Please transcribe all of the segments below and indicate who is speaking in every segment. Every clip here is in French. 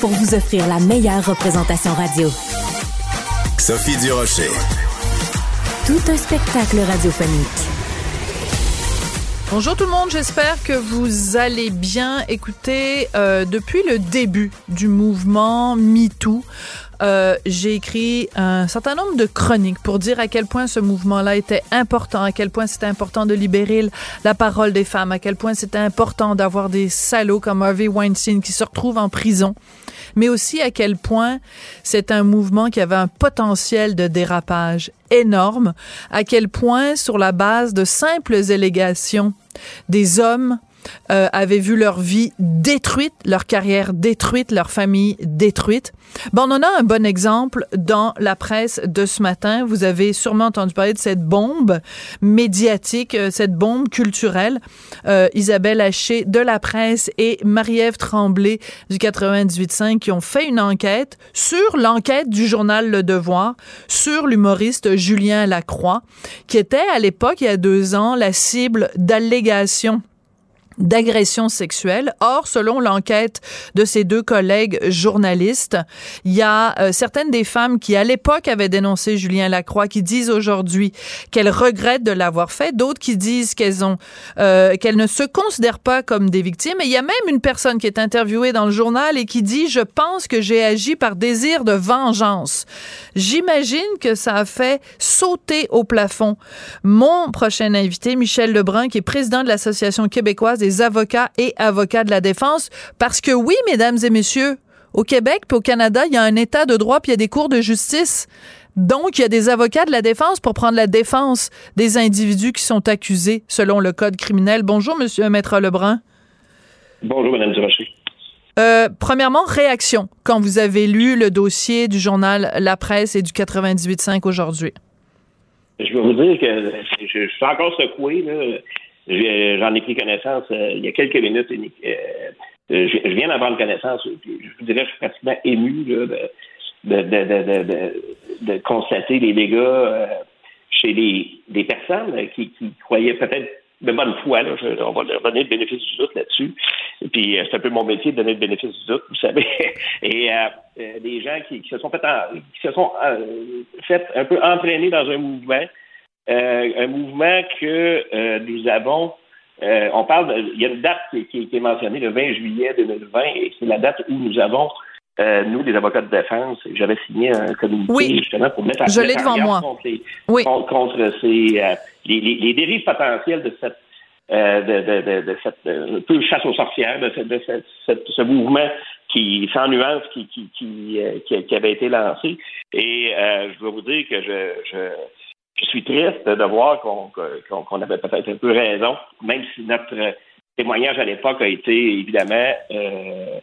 Speaker 1: pour vous offrir la meilleure représentation radio.
Speaker 2: Sophie Durocher.
Speaker 1: Tout un spectacle radiophonique.
Speaker 3: Bonjour tout le monde, j'espère que vous allez bien. Écoutez, euh, depuis le début du mouvement MeToo, euh, j'ai écrit un certain nombre de chroniques pour dire à quel point ce mouvement-là était important, à quel point c'était important de libérer la parole des femmes, à quel point c'était important d'avoir des salauds comme Harvey Weinstein qui se retrouvent en prison, mais aussi à quel point c'est un mouvement qui avait un potentiel de dérapage énorme, à quel point sur la base de simples allégations, des hommes euh, avaient vu leur vie détruite, leur carrière détruite, leur famille détruite. Bon, on en a un bon exemple dans la presse de ce matin. Vous avez sûrement entendu parler de cette bombe médiatique, euh, cette bombe culturelle. Euh, Isabelle Haché de la presse et Marie-Ève Tremblay du 98.5 qui ont fait une enquête sur l'enquête du journal Le Devoir sur l'humoriste Julien Lacroix, qui était à l'époque, il y a deux ans, la cible d'allégations d'agression sexuelle. Or, selon l'enquête de ces deux collègues journalistes, il y a euh, certaines des femmes qui, à l'époque, avaient dénoncé Julien Lacroix, qui disent aujourd'hui qu'elles regrettent de l'avoir fait, d'autres qui disent qu'elles ont, euh, qu'elles ne se considèrent pas comme des victimes. Et il y a même une personne qui est interviewée dans le journal et qui dit, je pense que j'ai agi par désir de vengeance. J'imagine que ça a fait sauter au plafond mon prochain invité, Michel Lebrun, qui est président de l'Association québécoise des avocats et avocats de la défense. Parce que oui, mesdames et messieurs, au Québec puis au Canada, il y a un état de droit puis il y a des cours de justice. Donc, il y a des avocats de la défense pour prendre la défense des individus qui sont accusés selon le code criminel. Bonjour, monsieur Maître Lebrun.
Speaker 4: Bonjour, madame Durocher.
Speaker 3: Euh, premièrement, réaction quand vous avez lu le dossier du journal La Presse et du 98.5 aujourd'hui.
Speaker 4: Je vais vous dire que je, je suis encore secoué. Là. J'en ai pris connaissance euh, il y a quelques minutes. Euh, je, viens d'avoir connaissance. je vous dirais, je suis pratiquement ému de, constater les dégâts euh, chez des personnes qui, croyaient peut-être de bonne foi. On va leur donner le bénéfice du doute là-dessus. Puis c'est un peu mon métier de donner le bénéfice du doute, vous savez. Et des gens qui, se sont fait qui se sont fait un peu entraîner dans un mouvement euh, un mouvement que euh, nous avons. Euh, on parle, il y a une date qui, qui, est mentionnée, le 20 juillet 2020, et c'est la date où nous avons nous, les avocats de défense, j'avais signé un communiqué justement pour mettre en
Speaker 3: Je l'ai devant moi.
Speaker 4: contre, oui. contre, ces, les, les, dérives potentielles de cette de, de, de, cette un peu chasse aux sorcières, de, de cette, ce mouvement qui, sans nuance, qui, qui, qui, qui, avait été lancé. Et je dois vous dire que je, je je suis triste de voir qu'on avait peut-être un peu raison, même si notre témoignage à l'époque a été évidemment euh,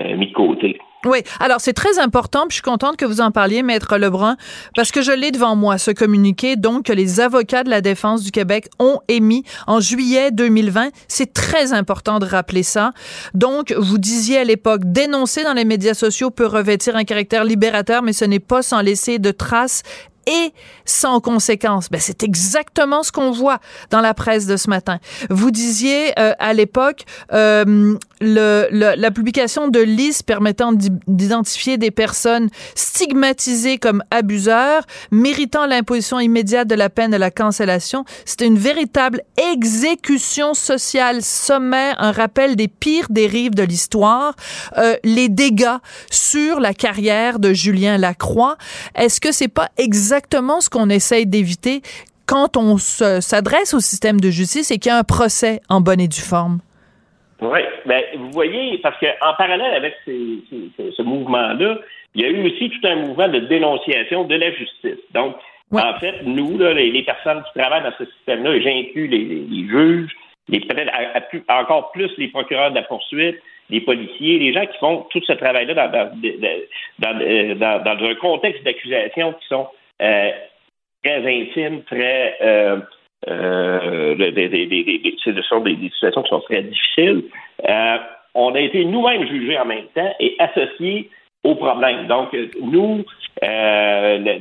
Speaker 4: euh, mis de côté.
Speaker 3: Oui, alors c'est très important, je suis contente que vous en parliez, Maître Lebrun, parce que je l'ai devant moi, ce communiqué, donc, que les avocats de la défense du Québec ont émis en juillet 2020. C'est très important de rappeler ça. Donc, vous disiez à l'époque, dénoncer dans les médias sociaux peut revêtir un caractère libérateur, mais ce n'est pas sans laisser de traces et sans conséquence. Ben, c'est exactement ce qu'on voit dans la presse de ce matin. Vous disiez euh, à l'époque euh, le, la publication de listes permettant d'identifier des personnes stigmatisées comme abuseurs, méritant l'imposition immédiate de la peine de la cancellation. C'était une véritable exécution sociale sommaire, un rappel des pires dérives de l'histoire, euh, les dégâts sur la carrière de Julien Lacroix. Est-ce que c'est pas exactement ce qu'on essaye d'éviter quand on s'adresse au système de justice et qu'il y a un procès en bonne et due forme?
Speaker 4: Oui, ben, vous voyez, parce qu'en parallèle avec ce mouvement-là, il y a eu aussi tout un mouvement de dénonciation de la justice. Donc, en fait, nous, les, personnes qui travaillent dans ce système-là, et j'inclus les, les, juges, les peut-être encore plus les procureurs de la poursuite, les policiers, les gens qui font tout ce travail-là dans, dans, euh, dans, dans, un contexte d'accusation qui sont euh, très intimes, très euh, euh, des, des, des, ce sont des, situations qui sont très difficiles. Euh, on a été nous-mêmes jugés en même temps et associés au problème. Donc, nous, euh,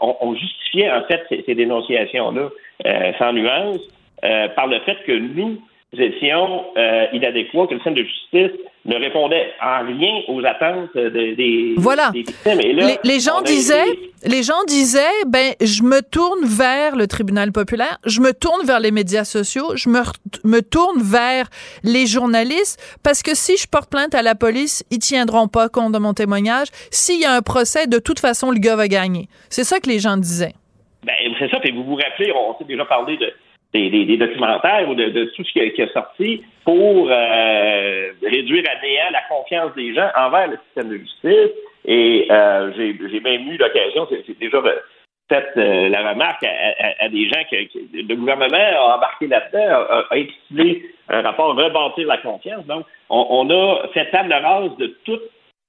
Speaker 4: on, justifiait en fait ces, dénonciations-là euh, sans nuance euh, par le fait que nous étions inadéquats, que le centre de justice ne répondait en rien aux attentes des,
Speaker 3: voilà. victimes. Et là, les, gens disaient, les gens disaient, ben, je me tourne vers le tribunal populaire, je me tourne vers les médias sociaux, je me, me tourne vers les journalistes, parce que si je porte plainte à la police, ils tiendront pas compte de mon témoignage. S'il y a un procès, de toute façon, le gars va gagner. C'est ça que les gens disaient.
Speaker 4: Ben, c'est ça. Et vous vous rappelez, on s'est déjà parlé de des, documentaires ou de, tout ce qui a, sorti pour euh, réduire à néant la confiance des gens envers le système de justice. Et euh, j'ai même eu l'occasion, c'est déjà fait euh, la remarque à, des gens que, le gouvernement a embarqué là-dedans, a, intitulé un rapport Rebâtir la confiance. Donc, on, a fait table rase de toute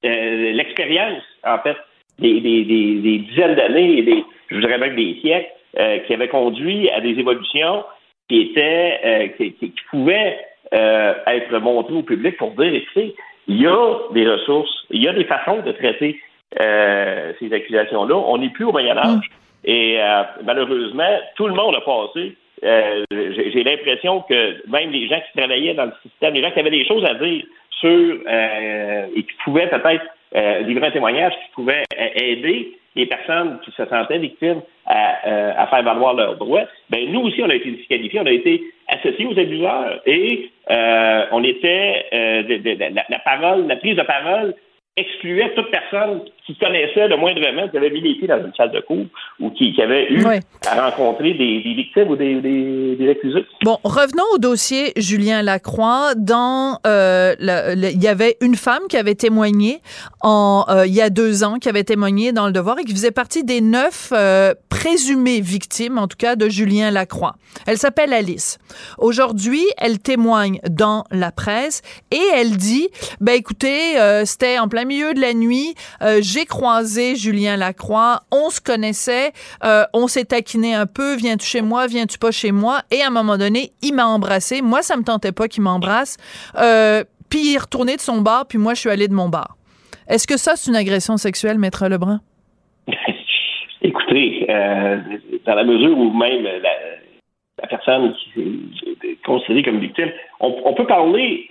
Speaker 4: l'expérience, en fait, des, des dizaines d'années et des, je dirais même des siècles euh, qui avait conduit à des évolutions qui étaient euh, qui, qui, pouvaient euh, être montrées au public pour dire écoutez, il y a des ressources, il y a des façons de traiter ces accusations-là. On n'est plus au Moyen Âge. Mm. Et malheureusement, tout le monde a passé. J'ai l'impression que même les gens qui travaillaient dans le système, les gens qui avaient des choses à dire sur et qui pouvaient peut-être livrer un témoignage qui pouvait aider les personnes qui se sentaient victimes à, euh, à faire valoir leurs droits, ben nous aussi, on a été disqualifiés, on a été associés aux abuseurs et euh, on était euh, de, la, parole, la prise de parole excluait toute personne qui connaissait le moindrement, qui avait mis les pieds dans une salle de cours ou qui, avait eu à rencontrer des, victimes ou des, des, accusés.
Speaker 3: Bon, revenons au dossier Julien Lacroix. Dans, euh, il y avait une femme qui avait témoigné en, euh, il y a deux ans, qui avait témoigné dans le Devoir et qui faisait partie des neuf euh, présumées victimes, en tout cas, de Julien Lacroix. Elle s'appelle Alice. Aujourd'hui, elle témoigne dans la presse et elle dit, ben écoutez, c'était en plein milieu de la nuit, j'ai croisé Julien Lacroix, on se connaissait, euh, on s'est taquiné un peu, viens-tu chez moi, viens-tu pas chez moi, et à un moment donné, il m'a embrassé. Moi, ça me tentait pas qu'il m'embrasse. Euh, puis il est retourné de son bar, puis moi, je suis allée de mon bar. Est-ce que ça, c'est une agression sexuelle, Maître Lebrun?
Speaker 4: Écoutez, euh, dans la mesure où même la, personne qui est considérée comme victime, on, peut parler,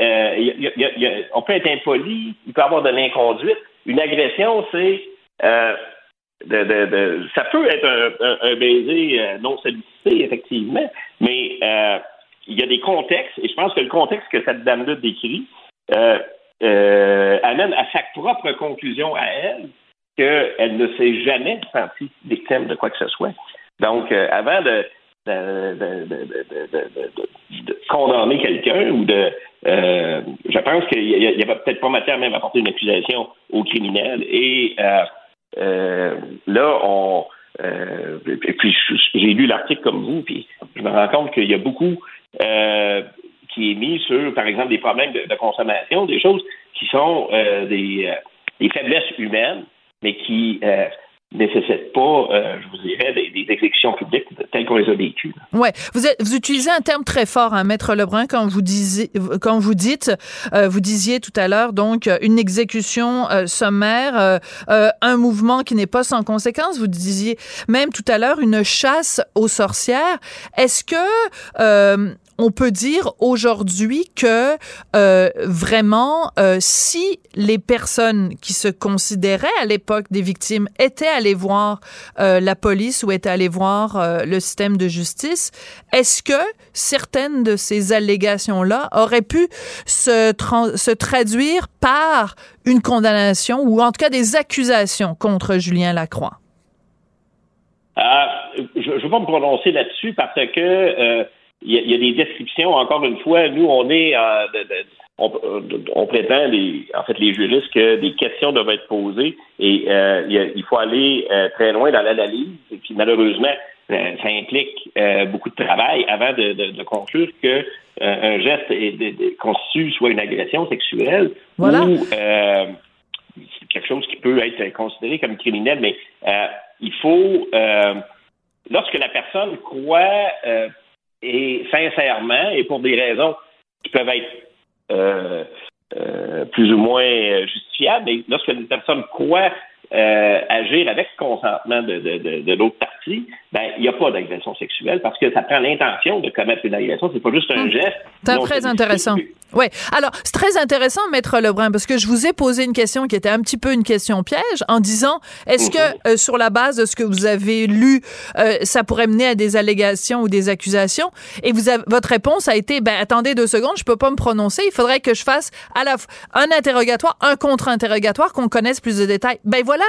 Speaker 4: on peut être impoli, il peut avoir de l'inconduite, une agression, c'est euh, ça peut être un, baiser euh, non sollicité, effectivement, mais euh, il y a des contextes, et je pense que le contexte que cette dame-là décrit amène à sa propre conclusion à elle qu'elle ne s'est jamais sentie victime de quoi que ce soit. Donc, avant de, de, condamner quelqu'un ou de. Euh, je pense qu'il y, avait peut-être pas matière même à porter une accusation au criminel. Et euh, euh, là, on. et puis j'ai lu l'article comme vous, puis je me rends compte qu'il y a beaucoup qui est mis sur, par exemple, des problèmes de, consommation, des choses qui sont des faiblesses humaines, mais qui nécessite pas, euh, je vous dirais, des, des exécutions publiques telles qu'on les a vécues.
Speaker 3: Ouais, vous, vous utilisez un terme très fort, hein, maître Lebrun, quand vous disiez, quand vous dites, euh, vous disiez tout à l'heure, donc une exécution euh, sommaire, un mouvement qui n'est pas sans conséquence. Vous disiez même tout à l'heure une chasse aux sorcières. Est-ce que on peut dire aujourd'hui que euh, vraiment, euh, si les personnes qui se considéraient à l'époque des victimes étaient allées voir euh, la police ou étaient allées voir le système de justice, est-ce que certaines de ces allégations-là auraient pu se, se traduire par une condamnation ou en tout cas des accusations contre Julien Lacroix?
Speaker 4: je ne vais pas me prononcer là-dessus parce que il y, a, des descriptions. Encore une fois, nous, on est euh, on, prétend, les, en fait, les juristes, que des questions doivent être posées et euh, il, faut aller euh, très loin dans l'analyse. Et puis, malheureusement, ça implique beaucoup de travail avant de, conclure que un geste est, constitue soit une agression sexuelle ou quelque chose qui peut être considéré comme criminel. Mais il faut, lorsque la personne croit et sincèrement, et pour des raisons qui peuvent être euh, euh, plus ou moins justifiables, lorsque une personne croit euh, agir avec consentement de, de, de, l'autre partie, ben il n'y a pas d'agression sexuelle parce que ça prend l'intention de commettre une agression. C'est pas juste un hum. geste.
Speaker 3: C'est très intéressant. Oui. Alors, c'est très intéressant, Maître Lebrun, parce que je vous ai posé une question qui était un petit peu une question piège en disant est-ce que, mhm. euh, sur la base de ce que vous avez lu, euh, ça pourrait mener à des allégations ou des accusations? Et vous avez, votre réponse a été ben, attendez deux secondes, je peux pas me prononcer. Il faudrait que je fasse à la un interrogatoire, un contre-interrogatoire, qu'on connaisse plus de détails. Ben voilà.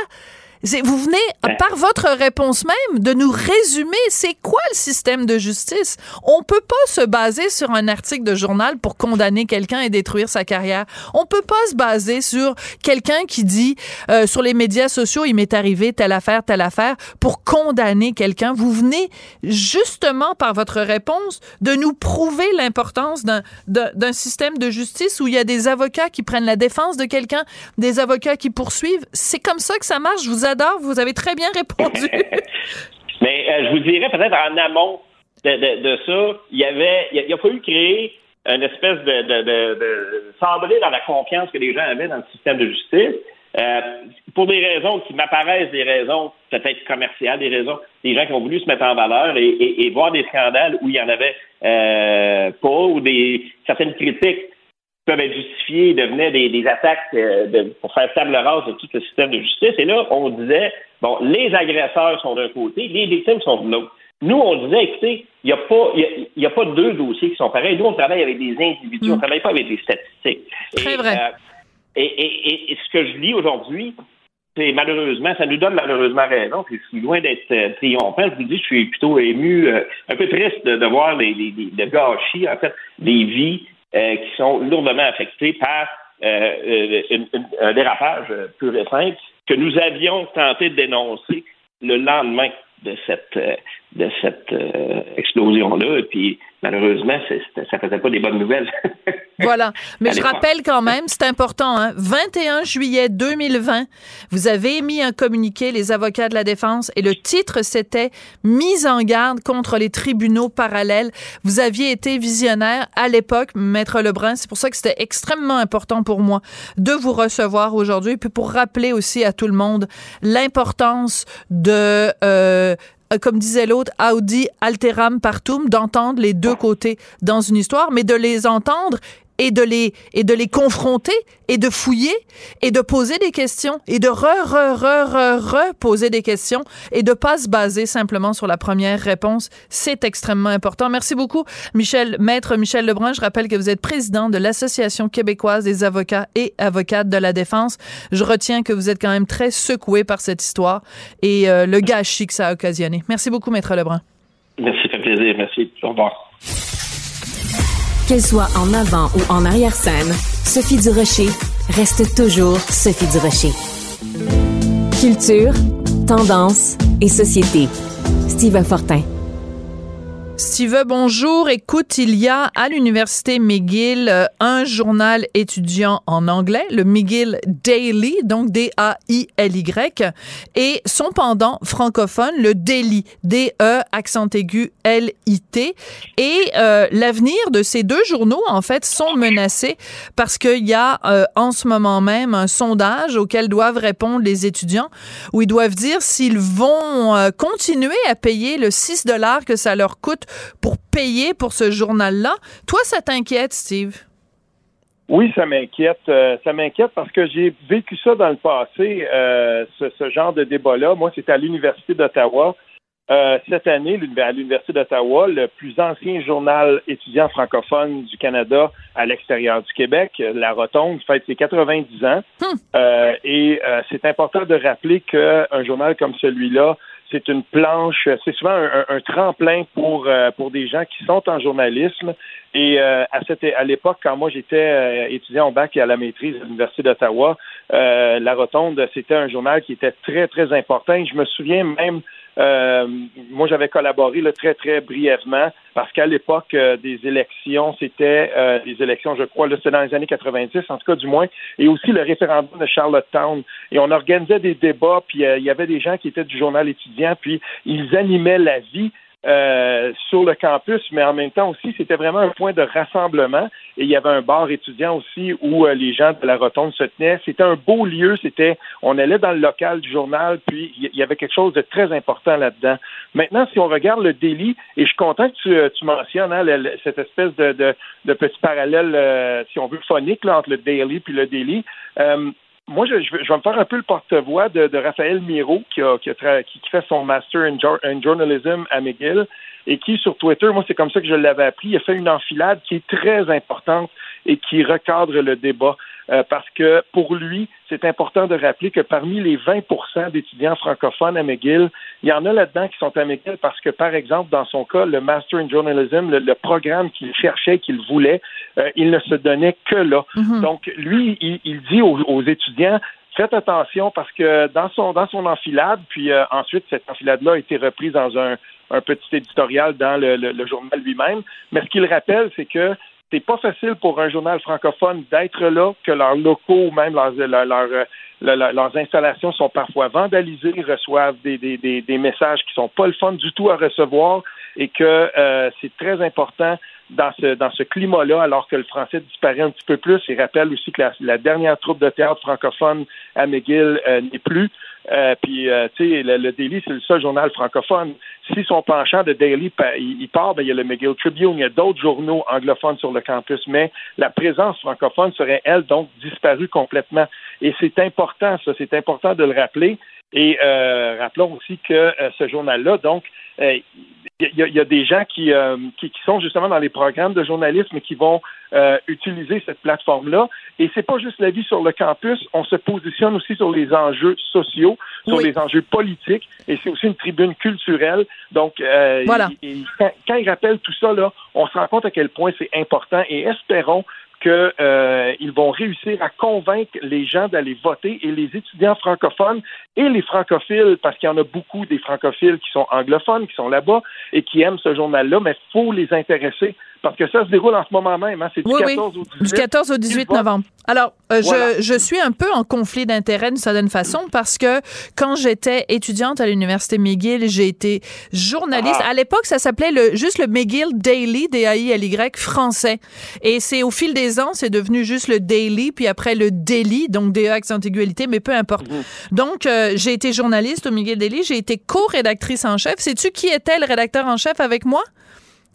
Speaker 3: Vous venez, par votre réponse même, de nous résumer c'est quoi le système de justice. On peut pas se baser sur un article de journal pour condamner quelqu'un et détruire sa carrière. On peut pas se baser sur quelqu'un qui dit euh, sur les médias sociaux il m'est arrivé telle affaire, telle affaire pour condamner quelqu'un. Vous venez justement par votre réponse de nous prouver l'importance d'un système de justice où il y a des avocats qui prennent la défense de quelqu'un, des avocats qui poursuivent. C'est comme ça que ça marche. Vous avez très bien répondu.
Speaker 4: Mais euh, je vous dirais peut-être en amont de, ça, il y avait, il a, fallu créer une espèce de, de, dans la confiance que les gens avaient dans le système de justice. Euh, pour des raisons qui m'apparaissent des raisons peut-être commerciales, des raisons, des gens qui ont voulu se mettre en valeur et, voir des scandales où il y en avait euh, pas, ou des certaines critiques peuvent être justifiées devenaient des, des attaques euh, pour faire table rase de tout le système de justice. Et là, on disait, bon, les agresseurs sont d'un côté, les victimes sont de l'autre. Nous, on disait, écoutez, il n'y a, pas, y a, pas deux dossiers qui sont pareils. Nous, on travaille avec des individus, on ne mm. travaille pas avec des statistiques.
Speaker 3: Très vrai.
Speaker 4: Euh, et, et, et, ce que je lis aujourd'hui, c'est malheureusement, ça nous donne malheureusement raison, puis je suis loin d'être euh, triomphant. Je vous dis, je suis plutôt ému, un peu triste de, voir les, les, les, le gâchis, en fait, des vies euh, qui sont lourdement affectés par euh, euh, un dérapage pur et simple que nous avions tenté de dénoncer le lendemain de cette de cette explosion-là. Puis malheureusement, ça faisait pas des bonnes nouvelles.
Speaker 3: voilà. Mais je rappelle quand même, c'est important, hein, 21 juillet 2020, vous avez émis un communiqué, les avocats de la défense, et le titre, c'était Mise en garde contre les tribunaux parallèles. Vous aviez été visionnaire à l'époque, Maître Lebrun. C'est pour ça que c'était extrêmement important pour moi de vous recevoir aujourd'hui, puis pour rappeler aussi à tout le monde l'importance de euh, euh, comme disait l'autre, Audi alteram partum, d'entendre les deux côtés dans une histoire, mais de les entendre et de les et de les confronter et de fouiller et de poser des questions et de re re re re re poser des questions et de pas se baser simplement sur la première réponse, c'est extrêmement important. Merci beaucoup Michel Maître Michel Lebrun, je rappelle que vous êtes président de l'Association québécoise des avocats et avocates de la défense. Je retiens que vous êtes quand même très secoué par cette histoire et euh, le gâchis que ça a occasionné. Merci beaucoup Maître Lebrun.
Speaker 4: Merci, ça fait plaisir. Merci. Au revoir.
Speaker 1: Qu'elle soit en avant ou en arrière-scène, Sophie Durocher reste toujours Sophie Durocher. Culture, tendance et société. Steve Fortin.
Speaker 3: Steve, bonjour. Écoute, il y a à l'Université McGill euh, un journal étudiant en anglais, le McGill Daily, donc D-A-I-L-Y, et son pendant francophone, le Daily, D-E, accent aigu, L-I-T. Et euh, l'avenir de ces deux journaux, en fait, sont menacés parce qu'il y a euh, en ce moment même un sondage auquel doivent répondre les étudiants, où ils doivent dire s'ils vont continuer à payer le 6 dollars que ça leur coûte pour payer pour ce journal-là. Toi, ça t'inquiète, Steve?
Speaker 5: Oui, ça m'inquiète. Euh, ça m'inquiète parce que j'ai vécu ça dans le passé, euh, ce, genre de débat-là. Moi, c'était à l'Université d'Ottawa. Euh, cette année, à l'Université d'Ottawa, le plus ancien journal étudiant francophone du Canada à l'extérieur du Québec, La Rotonde, fête ses 90 ans. Hmm. et c'est important de rappeler qu'un journal comme celui-là c'est une planche, c'est souvent un, tremplin pour euh, pour des gens qui sont en journalisme. Et euh, à cette à l'époque, quand moi j'étais euh, étudiant au bac et à la maîtrise à l'université d'Ottawa, la Rotonde, c'était un journal qui était très très important. je me souviens même euh, moi, j'avais collaboré là, très, très brièvement parce qu'à l'époque euh, des élections, c'était euh, des élections, je crois, c'était dans les années 90, en tout cas du moins, et aussi le référendum de Charlottetown. Et on organisait des débats, puis il y avait des gens qui étaient du journal étudiant, puis ils animaient la vie euh, sur le campus, mais en même temps aussi, c'était vraiment un point de rassemblement. Et il y avait un bar étudiant aussi où euh, les gens de la rotonde se tenaient. C'était un beau lieu. C'était, on allait dans le local du journal, puis il y avait quelque chose de très important là-dedans. Maintenant, si on regarde le délit, et je suis content que tu, euh, tu mentionnes hein, cette espèce de, de, de petit parallèle, si on veut, phonique là, entre le daily puis le délit moi, je, je, vais, me faire un peu le porte-voix de, de, Raphaël Miro, qui, a, qui, a qui, fait son master in, in, journalism à McGill, et qui, sur Twitter, moi, c'est comme ça que je l'avais appris, il a fait une enfilade qui est très importante et qui recadre le débat. Euh, parce que pour lui, c'est important de rappeler que parmi les 20% d'étudiants francophones à McGill, il y en a là-dedans qui sont à McGill parce que, par exemple, dans son cas, le Master in Journalism, le, programme qu'il cherchait, qu'il voulait, euh, il ne se donnait que là. Mm-hmm. Donc, lui, il, dit aux, étudiants, faites attention parce que dans son dans son enfilade, puis euh, ensuite cette enfilade-là a été reprise dans un, petit éditorial dans le journal lui-même. Mais ce qu'il rappelle, c'est que c'est pas facile pour un journal francophone d'être là, que leurs locaux, même leurs, leurs, installations sont parfois vandalisées, reçoivent des, des, des, messages qui sont pas le fun du tout à recevoir et que euh, c'est très important dans ce, dans ce climat-là, alors que le français disparaît un petit peu plus. Il rappelle aussi que la, dernière troupe de théâtre francophone à McGill euh, n'est plus. Euh, puis, euh, tu sais, le, Daily, c'est le seul journal francophone. Si son penchant de Daily, il, part, ben, il y a le McGill Tribune, il y a d'autres journaux anglophones sur le campus, mais la présence francophone serait, elle, donc, disparue complètement. Et c'est important, ça, c'est important de le rappeler. Et euh, rappelons aussi que euh, ce journal-là, donc, il euh, y, y, a des gens qui, qui, qui, sont justement dans les programmes de journalisme qui vont utiliser cette plateforme-là. Et c'est pas juste la vie sur le campus, on se positionne aussi sur les enjeux sociaux, sur les enjeux politiques, et c'est aussi une tribune culturelle. Donc,
Speaker 3: voilà.
Speaker 5: quand, quand ils rappellent tout ça, là, on se rend compte à quel point c'est important et espérons qu'ils euh, vont réussir à convaincre les gens d'aller voter et les étudiants francophones et les francophiles, parce qu'il y en a beaucoup des francophiles qui sont anglophones, qui sont là-bas et qui aiment ce journal-là, mais il faut les intéresser parce que ça se déroule en ce moment même. Hein. C'est du, 14 au 18,
Speaker 3: du 14 au 18 novembre. Alors, euh, je, je, suis un peu en conflit d'intérêts d'une certaine façon parce que quand j'étais étudiante à l'Université McGill, j'ai été journaliste. Ah. À l'époque, ça s'appelait le, juste le McGill Daily, D-A-I-L-Y, français. Et c'est au fil des ans, c'est devenu juste le Daily, puis après le Daily, donc D-A accent igualité, mais peu importe. Mhm. Donc, euh, j'ai été journaliste au McGill Daily, j'ai été co-rédactrice en chef. Sais-tu qui était le rédacteur en chef avec moi?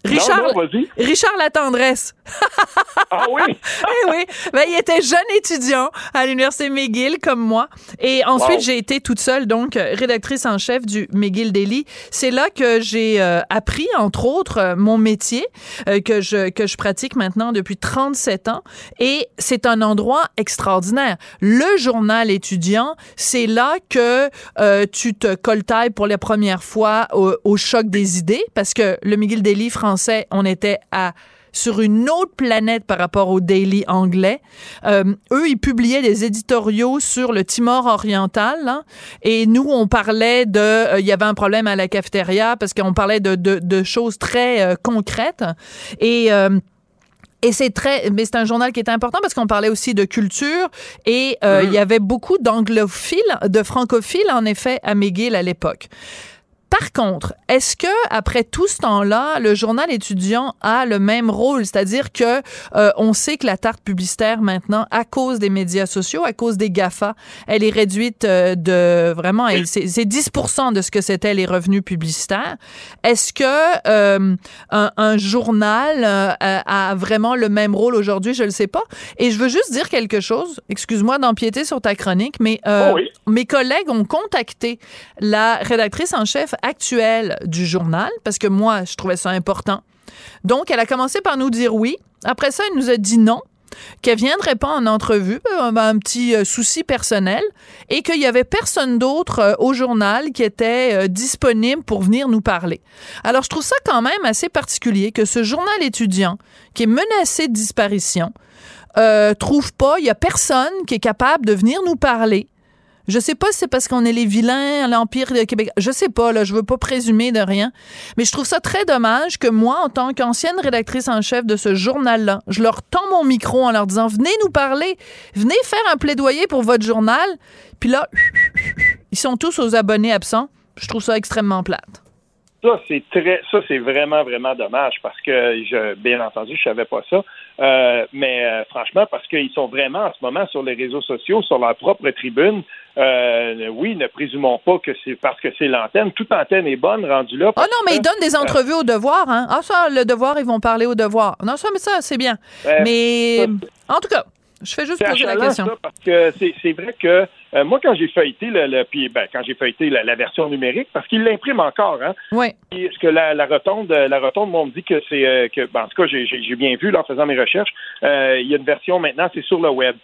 Speaker 3: Richard, Richard Latendresse.
Speaker 5: ah oui?
Speaker 3: eh oui. Ben, il était jeune étudiant à l'Université McGill, comme moi. Et ensuite, j'ai été toute seule, donc, rédactrice en chef du McGill Daily. C'est là que j'ai euh, appris, entre autres, euh, mon métier euh, que, je, que je pratique maintenant depuis 37 ans. Et c'est un endroit extraordinaire. Le journal étudiant, c'est là que tu te coltailles pour la première fois au, au choc des idées, parce que le McGill Daily français, on était à sur une autre planète par rapport au Daily anglais. Euh, eux, ils publiaient des éditoriaux sur le Timor oriental, hein, et nous, on parlait de, euh, il y avait un problème à la cafétéria parce qu'on parlait de, de, de, choses très euh, concrètes et et c'est très, mais c'est un journal qui est important parce qu'on parlait aussi de culture et euh, il y avait beaucoup d'anglophiles, de francophiles en effet à McGill à l'époque. Par contre, est-ce que après tout ce temps-là, le journal étudiant a le même rôle, c'est-à-dire que euh, on sait que la tarte publicitaire maintenant, à cause des médias sociaux, à cause des Gafa, elle est réduite euh, de vraiment, c'est 10% de ce que c'était les revenus publicitaires. Est-ce que euh, un, un, journal a vraiment le même rôle aujourd'hui? Je le sais pas. Et je veux juste dire quelque chose. Excuse-moi d'empiéter sur ta chronique, mais oh mes collègues ont contacté la rédactrice en chef actuelle du journal, parce que moi, je trouvais ça important. Donc, elle a commencé par nous dire oui. Après ça, elle nous a dit non qu'elle viendrait pas en entrevue, euh, un petit euh, souci personnel, et qu'il y avait personne d'autre euh, au journal qui était disponible pour venir nous parler. Alors, je trouve ça quand même assez particulier que ce journal étudiant, qui est menacé de disparition, trouve pas, il y a personne qui est capable de venir nous parler je sais pas si c'est parce qu'on est les vilains l'Empire Québec. Je sais pas, là, je veux pas présumer de rien. Mais je trouve ça très dommage que moi, en tant qu'ancienne rédactrice en chef de ce journal-là, je leur tends mon micro en leur disant, venez nous parler, venez faire un plaidoyer pour votre journal. Puis là, ils sont tous aux abonnés absents. Je trouve ça extrêmement plate.
Speaker 5: Ça, c'est très, ça, c'est vraiment, vraiment dommage parce que, je, bien entendu, je savais pas ça. Euh, mais euh, franchement, parce qu'ils sont vraiment en ce moment sur les réseaux sociaux, sur leur propre tribune. Euh, oui, ne présumons pas que c'est parce que c'est l'antenne. Toute antenne est bonne rendue là.
Speaker 3: Oh non, mais ils donnent des entrevues au devoir. Hein? Ah ça, le devoir, ils vont parler au devoir. Non, ça, mais ça, c'est bien. mais en tout cas, je fais juste poser la question.
Speaker 5: parce que c'est vrai que euh, moi, quand j'ai feuilleté le, puis ben, quand j'ai feuilleté la, version numérique, parce qu'il l'imprime encore, hein.
Speaker 3: Oui.
Speaker 5: Parce que la, la rotonde, la rotonde, moi, on me dit que c'est euh, que ben, en tout cas, j'ai bien vu là, en faisant mes recherches, euh, il y a une version maintenant, c'est sur le web.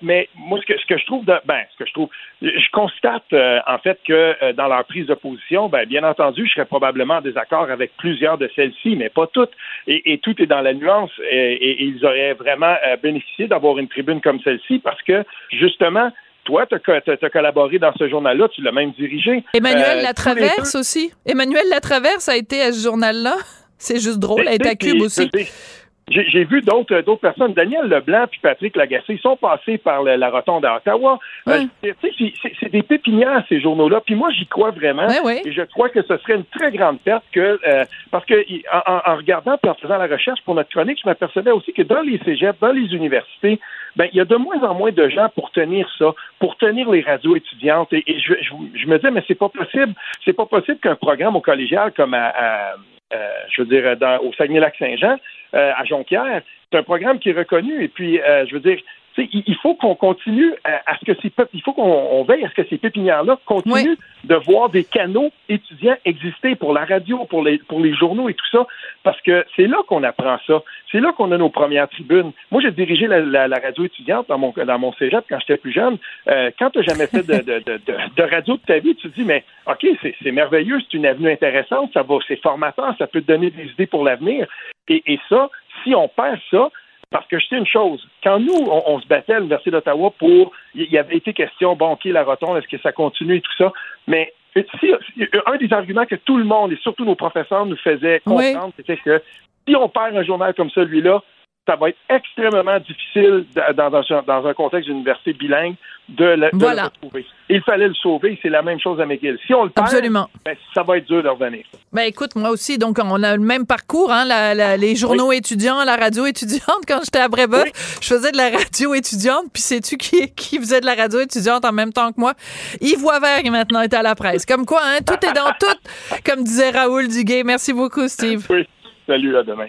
Speaker 5: mais moi, ce que, ce que je trouve, de, ben, ce que je trouve, je constate en fait que dans leur prise de position, ben, bien entendu, je serais probablement en désaccord avec plusieurs de celles-ci, mais pas toutes. Et, et, tout est dans la nuance. Et, et ils auraient vraiment bénéficié d'avoir une tribune comme celle-ci parce que justement, toi, tu as, collaboré dans ce journal-là, tu l'as même dirigé.
Speaker 3: Emmanuel euh, Latraverse aussi. Emmanuel Latraverse a été à ce journal-là. C'est juste drôle, elle est à Cube aussi.
Speaker 5: J'ai vu d'autres d'autres personnes, Daniel Leblanc puis Patrick Lagacé, ils sont passés par la, rotonde à Ottawa. Euh, c'est des pépinières ces journaux-là. Puis moi, j'y crois vraiment. Et je crois que ce serait une très grande perte que euh, parce que en, regardant et en faisant la recherche pour notre chronique, je m'apercevais aussi que dans les cégeps, dans les universités, ben il y a de moins en moins de gens pour tenir ça, pour tenir les radios étudiantes. Et, je, je, me disais, mais c'est pas possible. C'est pas possible qu'un programme au collégial comme à euh, je veux dire, dans, au Saguenay-Lac-Saint-Jean, euh, à Jonquière. C'est un programme qui est reconnu. Et puis, euh, je veux dire, il faut qu'on continue à, ce que ces il faut qu'on veille à ce que ces pépinières-là continuent de voir des canaux étudiants exister pour la radio, pour les pour les journaux et tout ça, parce que c'est là qu'on apprend ça. C'est là qu'on a nos premières tribunes. Moi, j'ai dirigé la, radio étudiante dans mon dans mon cégep quand j'étais plus jeune. Euh, quand tu n'as jamais fait de, de, de, de, radio de ta vie, tu te dis mais ok, c'est merveilleux, c'est une avenue intéressante, ça va, c'est formateur, ça peut te donner des idées pour l'avenir. Et, et ça, si on perd ça, parce que je sais une chose, quand nous, on, se battait à l'Université d'Ottawa pour, il y avait été question, bon, OK, la rotonde, est-ce que ça continue et tout ça, mais si, un des arguments que tout le monde, et surtout nos professeurs, nous faisaient comprendre, c'était que si on perd un journal comme celui-là, ça va être extrêmement difficile dans, un, contexte d'université bilingue de, le, retrouver. Il fallait le sauver. C'est la même chose à McGill. Si on le perd,
Speaker 3: Absolument.
Speaker 5: Ben, ça va être dur de revenir.
Speaker 3: Ben, écoute, moi aussi, donc on a le même parcours, hein, les journaux étudiants, la radio étudiante. Quand j'étais à Brébeuf, je faisais de la radio étudiante, puis sais-tu qui, qui faisait de la radio étudiante en même temps que moi? Yves Voivert, qui maintenant est à la presse. Comme quoi, hein, tout est dans tout, comme disait Raoul Duguay. Merci beaucoup, Steve.
Speaker 5: Oui. Salut, à demain.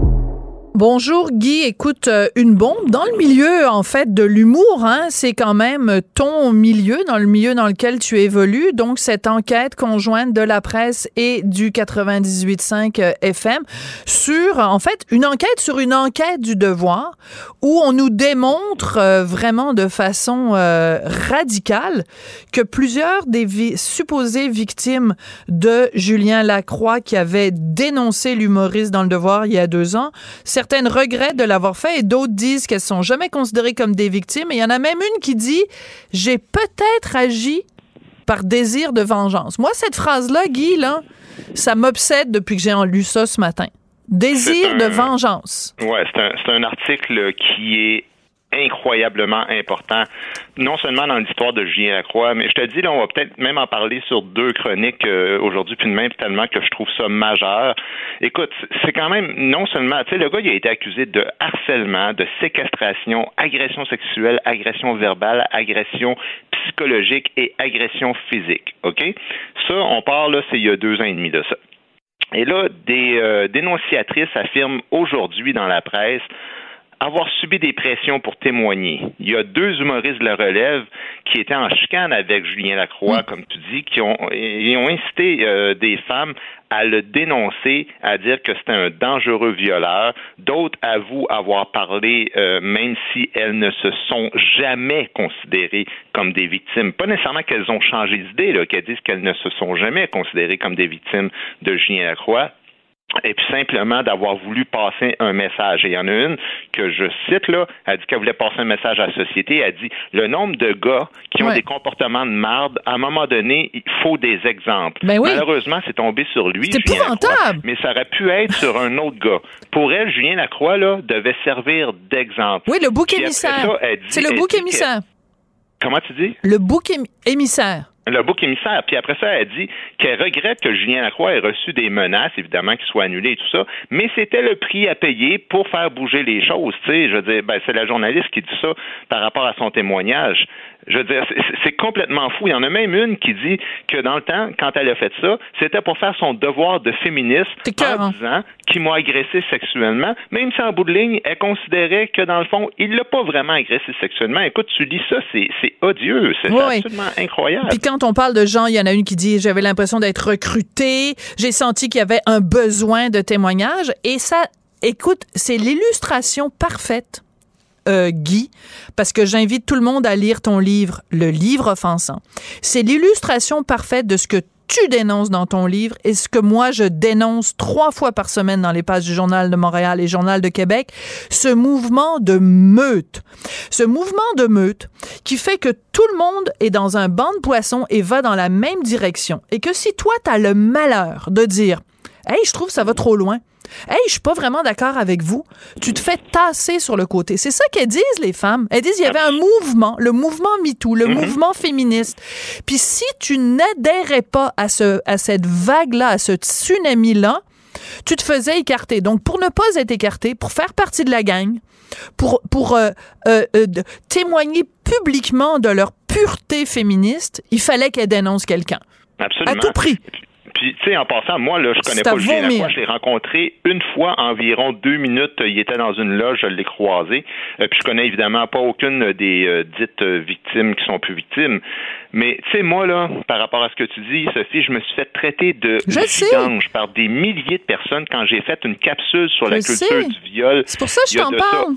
Speaker 3: Bonjour Guy, écoute, euh, une bombe dans le milieu en fait de l'humour, hein, c'est quand même ton milieu, dans le milieu dans lequel tu évolues, donc cette enquête conjointe de la presse et du 98.5 euh, FM sur, en fait, une enquête sur une enquête du devoir où on nous démontre euh, vraiment de façon radicale que plusieurs des supposées victimes de Julien Lacroix qui avait dénoncé l'humoriste dans le devoir il y a deux ans, certaines regrettent de l'avoir fait et d'autres disent qu'elles sont jamais considérées comme des victimes. Et il y en a même une qui dit J'ai peut-être agi par désir de vengeance. Moi, cette phrase-là, Guy, là, ça m'obsède depuis que j'ai lu ça ce matin. Désir de vengeance.
Speaker 6: Ouais, c'est un, c'est un article qui est incroyablement important, non seulement dans l'histoire de Julien Lacroix, mais je te dis, là, on va peut-être même en parler sur deux chroniques euh, aujourd'hui, puis de même, tellement que je trouve ça majeur. Écoute, c'est quand même, non seulement, tu sais, le gars, il a été accusé de harcèlement, de séquestration, agression sexuelle, agression verbale, agression psychologique et agression physique, OK? Ça, on parle, là, c'est il y a deux ans et demi de ça. Et là, des euh, dénonciatrices affirment aujourd'hui dans la presse avoir subi des pressions pour témoigner. Il y a deux humoristes de la relève qui étaient en chicane avec Julien Lacroix, comme tu dis, qui ont, et ont incité euh, des femmes à le dénoncer, à dire que c'était un dangereux violeur. D'autres avouent avoir parlé, euh, même si elles ne se sont jamais considérées comme des victimes. Pas nécessairement qu'elles ont changé d'idée, qu'elles disent qu'elles ne se sont jamais considérées comme des victimes de Julien Lacroix et puis simplement d'avoir voulu passer un message. Et il y en a une que je cite là, elle dit qu'elle voulait passer un message à la société. Elle dit le nombre de gars qui ont
Speaker 3: Ouais.
Speaker 6: des comportements de marde, à un moment donné, il faut des exemples.
Speaker 3: Ben oui.
Speaker 6: Malheureusement, c'est tombé sur lui.
Speaker 3: C'est
Speaker 6: Julien
Speaker 3: épouvantable.
Speaker 6: Mais ça aurait pu être sur un autre gars. Pour elle, Julien Lacroix là devait servir d'exemple.
Speaker 3: Oui, le bouc émissaire. C'est le bouc émissaire.
Speaker 6: Comment tu dis?
Speaker 3: Le bouc émi- émissaire.
Speaker 6: Le bouc émissaire. Puis après ça, elle dit qu'elle regrette que Julien Lacroix ait reçu des menaces, évidemment, qu'il soit annulé et tout ça, mais c'était le prix à payer pour faire bouger les choses. Tu sais, je veux dire, ben, c'est la journaliste qui dit ça par rapport à son témoignage. Je veux dire, c'est- complètement fou. Il y en a même une qui dit que dans le temps, quand elle a fait ça, c'était pour faire son devoir de féministe en
Speaker 3: hein?
Speaker 6: disant qu'il m'a agressé sexuellement, même si en bout de ligne, elle considérait que dans le fond, il l'a pas vraiment agressé sexuellement. Écoute, tu lis ça, c'est odieux. C'est
Speaker 3: oui.
Speaker 6: absolument incroyable.
Speaker 3: Puis quand on parle de gens, il y en a une qui dit j'avais l'impression d'être recrutée, j'ai senti qu'il y avait un besoin de témoignage et ça écoute, c'est l'illustration parfaite euh, Guy, parce que j'invite tout le monde à lire ton livre, Le livre offensant. C'est l'illustration parfaite de ce que tu dénonces dans ton livre et ce que moi je dénonce trois fois par semaine dans les pages du Journal de Montréal et Journal de Québec, ce mouvement de meute. Ce mouvement de meute qui fait que tout le monde est dans un banc de poissons et va dans la même direction. Et que si toi, tu as le malheur de dire Hey, je trouve que ça va trop loin. Hey, je suis pas vraiment d'accord avec vous. Tu te fais tasser sur le côté. C'est ça qu'elles disent, les femmes. Elles disent il y avait un mouvement, le mouvement MeToo, le mouvement féministe. Puis si tu n'adhérais pas à, ce, à cette vague-là, à ce tsunami-là, tu te faisais écarter. Donc, pour ne pas être écarté, pour faire partie de la gang, pour, pour euh, euh, euh, témoigner publiquement de leur pureté féministe, il fallait qu'elles dénoncent quelqu'un.
Speaker 6: Absolument.
Speaker 3: À tout prix.
Speaker 6: Puis, tu sais, en passant, moi, là, je connais pas Julien. Lacroix. Je l'ai rencontré une fois, environ deux minutes. Il était dans une loge, je l'ai croisé. Euh, puis, je connais évidemment pas aucune des euh, dites euh, victimes qui sont plus victimes. Mais, tu sais, moi, là, par rapport à ce que tu dis, Sophie, je me suis fait traiter de vidange par des milliers de personnes quand j'ai fait une capsule sur la culture
Speaker 3: sais.
Speaker 6: du viol.
Speaker 3: C'est pour ça que je t'en
Speaker 6: ça
Speaker 3: parle.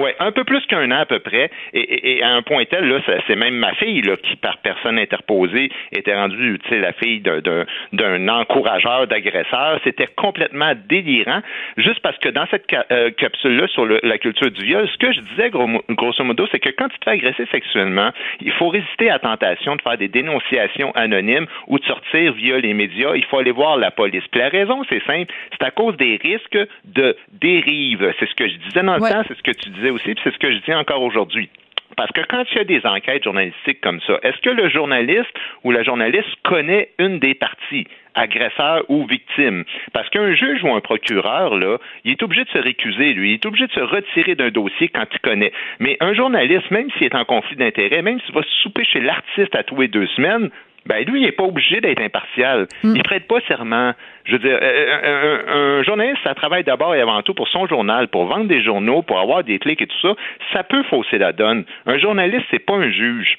Speaker 6: Oui, un peu plus qu'un an à peu près. Et, et- et à un point tel, là, c'est même ma fille là, qui, par personne interposée, était rendue, tu sais, la fille d'un- encourageur, d'agresseur. C'était complètement délirant. Juste parce que dans cette ca- euh, capsule-là sur le- la culture du viol, ce que je disais gros, grosso modo, c'est que quand tu te fais agresser sexuellement, il faut résister à la tentation de faire des dénonciations anonymes ou de sortir via les médias. Il faut aller voir la police. Puis la raison, c'est simple, c'est à cause des risques de dérive. C'est ce que je disais dans le
Speaker 3: Ouais.
Speaker 6: temps, c'est ce que tu disais aussi, puis c'est ce que je dis encore aujourd'hui. Parce que quand il y a des enquêtes journalistiques comme ça, est-ce que le journaliste ou la journaliste connaît une des parties, agresseur ou victime? Parce qu'un juge ou un procureur, là, il est obligé de se récuser, lui. Il est obligé de se retirer d'un dossier quand il connaît. Mais un journaliste, même s'il est en conflit d'intérêt, même s'il va souper chez l'artiste à tous les deux semaines, ben lui, il n'est pas obligé d'être impartial. Il prête pas serment. Je veux dire, euh, un, un- un journaliste, ça travaille d'abord et avant tout pour son journal, pour vendre des journaux, pour avoir des clics et tout ça. Ça peut fausser la donne. Un journaliste, c'est pas un juge.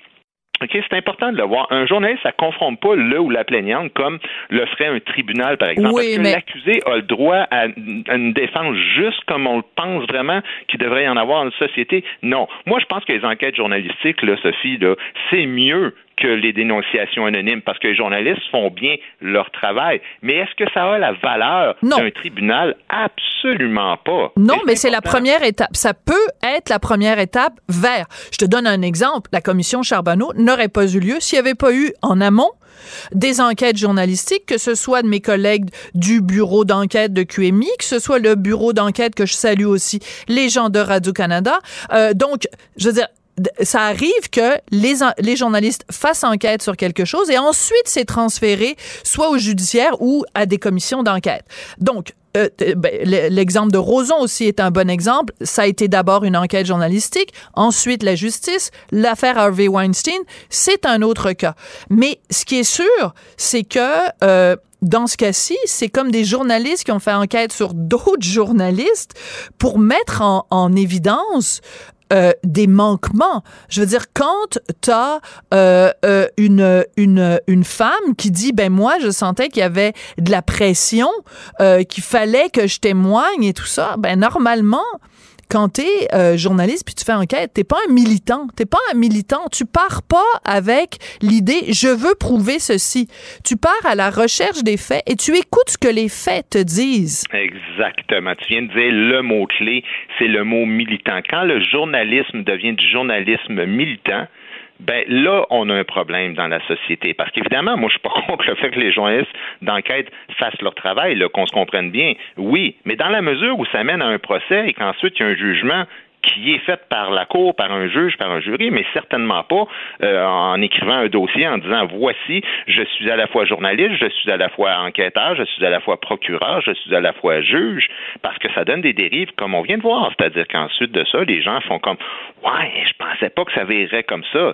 Speaker 6: OK, c'est important de le voir. Un journaliste, ça confronte pas le ou la plaignante comme le ferait un tribunal, par exemple.
Speaker 3: Oui,
Speaker 6: Parce que
Speaker 3: mais-
Speaker 6: l'accusé a le droit à, à une défense juste comme on le pense vraiment qu'il devrait y en avoir dans une société. Non. Moi, je pense que les enquêtes journalistiques, là, Sophie, là, c'est mieux que les dénonciations anonymes parce que les journalistes font bien leur travail. Mais est-ce que ça a la valeur d'un tribunal? Absolument pas.
Speaker 3: Non, mais c'est la première étape. Ça peut être la première étape vers. Je te donne un exemple. La commission Charbonneau n'aurait pas eu lieu s'il n'y avait pas eu en amont des enquêtes journalistiques, que ce soit de mes collègues du bureau d'enquête de QMI, que ce soit le bureau d'enquête que je salue aussi, les gens de Radio-Canada. Euh, donc, je veux dire, ça arrive que les, les journalistes fassent enquête sur quelque chose et ensuite c'est transféré soit au judiciaire ou à des commissions d'enquête. Donc, euh, ben, l'exemple de Roson aussi est un bon exemple. Ça a été d'abord une enquête journalistique, ensuite la justice. L'affaire Harvey Weinstein, c'est un autre cas. Mais ce qui est sûr, c'est que euh, dans ce cas-ci, c'est comme des journalistes qui ont fait enquête sur d'autres journalistes pour mettre en, en évidence euh, des manquements. Je veux dire, quand tu as une, une, une femme qui dit, ben moi, je sentais qu'il y avait de la pression, euh, qu'il fallait que je témoigne et tout ça, ben normalement, quand tu es journaliste puis tu fais enquête, t'es pas un militant. T'es pas un militant. Tu pars pas avec l'idée je veux prouver ceci. Tu pars à la recherche des faits et tu écoutes ce que les faits te disent.
Speaker 6: Exactement. Tu viens de dire le mot-clé, c'est le mot militant. Quand le journalisme devient du journalisme militant, ben là, on a un problème dans la société. Parce qu'évidemment, moi, je suis pas contre le fait que les journalistes d'enquête fassent leur travail, qu'on se comprenne bien. Oui, mais dans la mesure où ça mène à un procès et qu'ensuite il y a un jugement qui est fait par la cour, par un juge, par un jury, mais certainement pas euh, en écrivant un dossier en disant voici, je suis à la fois journaliste, je suis à la fois enquêteur, je suis à la fois procureur, je suis à la fois juge, parce que ça donne des dérives comme on vient de voir. C'est-à-dire qu'ensuite de ça, les gens font comme ouais, je pensais pas que ça virerait comme ça.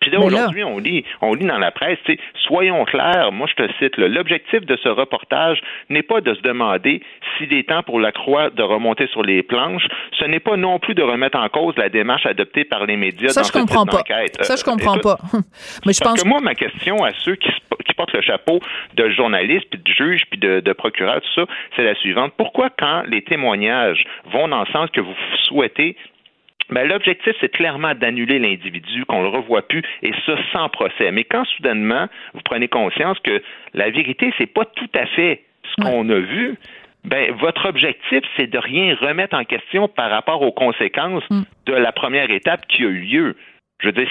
Speaker 6: Puis là, aujourd'hui, on lit, on lit dans la presse, tu sais, soyons clairs, moi je te cite, là, l'objectif de ce reportage n'est pas de se demander s'il est temps pour la croix de remonter sur les planches, ce n'est pas non plus de remettre en cause la démarche adoptée par les médias
Speaker 3: ça,
Speaker 6: dans
Speaker 3: je comprends pas.
Speaker 6: d'enquête.
Speaker 3: Ça, je
Speaker 6: Euh,
Speaker 3: comprends pas. Mais je
Speaker 6: parce
Speaker 3: pense
Speaker 6: que moi, ma question à ceux qui portent le chapeau de journaliste, puis de juge, puis de, de procureur, tout ça, c'est la suivante. Pourquoi, quand les témoignages vont dans le sens que vous souhaitez ben, l'objectif, c'est clairement d'annuler l'individu, qu'on le revoit plus, et ça sans procès. Mais quand soudainement, vous prenez conscience que la vérité, c'est pas tout à fait ce qu'on a vu, ben, votre objectif, c'est de rien remettre en question par rapport aux conséquences de la première étape qui a eu lieu. Je veux dire,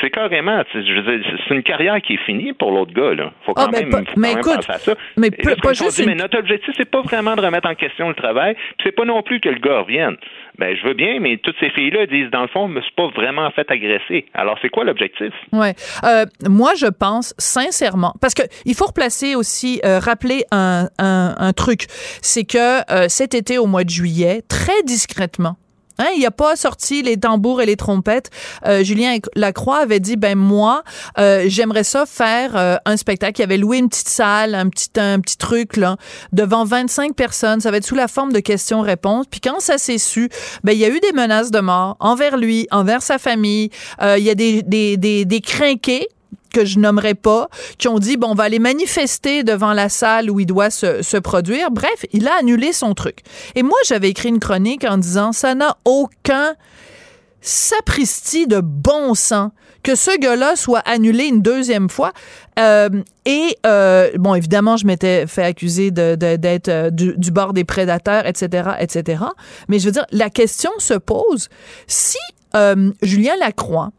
Speaker 6: c'est, carrément, c'est une carrière qui est finie pour l'autre gars. Là. Faut quand ah, même, faut mais écoute, penser à ça.
Speaker 3: Mais, pas juste
Speaker 6: mais notre objectif, c'est pas vraiment de remettre en question le travail, c'est pas non plus que le gars revienne. Ben, je veux bien, mais toutes ces filles-là disent, dans le fond, je me suis pas vraiment fait agresser. Alors, c'est quoi l'objectif?
Speaker 3: Ouais. Euh, moi, je pense sincèrement, parce que il faut replacer aussi, euh, rappeler un, un, un truc, c'est que euh, cet été, au mois de juillet, très discrètement, Hein, il a pas sorti les tambours et les trompettes. Euh, Julien Lacroix avait dit ben moi euh, j'aimerais ça faire euh, un spectacle. Il avait loué une petite salle, un petit un petit truc là devant 25 personnes. Ça va être sous la forme de questions-réponses. Puis quand ça s'est su, ben il y a eu des menaces de mort envers lui, envers sa famille. il y a des des des, des crinqués que je nommerai pas, qui ont dit, bon, on va aller manifester devant la salle où il doit se, se produire. Bref, il a annulé son truc. Et moi, j'avais écrit une chronique en disant, ça n'a aucun sapristi de bon sens que ce gars-là soit annulé une deuxième fois. Euh, et euh, bon, évidemment, je m'étais fait accuser de, d'être euh, du, du, bord des prédateurs, etc., etc. Mais je veux dire, la question se pose si Julien Lacroix